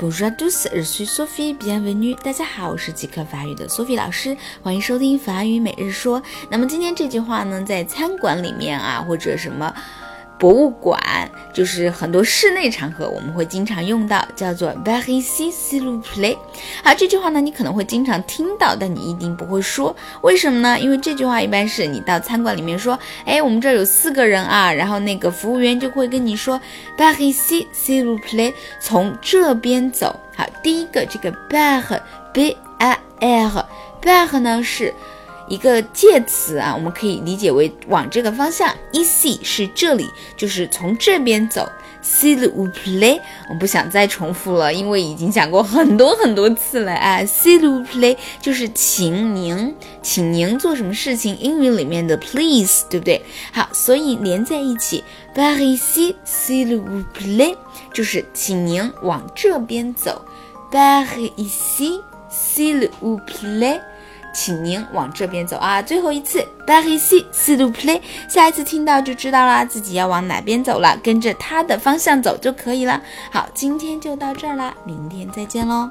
Bonjour à tous, je suis Sophie, bienvenue. 大家好，我是即刻法语的 Sophie 老师，欢迎收听法语每日说。那么今天这句话呢，在餐馆里面啊，或者什么。博物馆就是很多室内场合我们会经常用到，叫做 Bahi si siluplay”。好，这句话呢你可能会经常听到，但你一定不会说，为什么呢？因为这句话一般是你到餐馆里面说，哎，我们这儿有四个人啊，然后那个服务员就会跟你说 Bahi si siluplay，从这边走。好，第一个这个 b a r b a r b a r 呢是。一个介词啊，我们可以理解为往这个方向。ici 是这里，就是从这边走。s i l u plaît，我不想再重复了，因为已经讲过很多很多次了啊。s i l u p l a y 就是请您，请您做什么事情？英语里面的 please，对不对？好，所以连在一起，par ici s i l u p l a y 就是请您往这边走。par ici s i l u p l a y。请您往这边走啊！最后一次，par ici，s'il vous plaît。下一次听到就知道啦，自己要往哪边走了，跟着他的方向走就可以了。好，今天就到这儿啦，明天再见喽。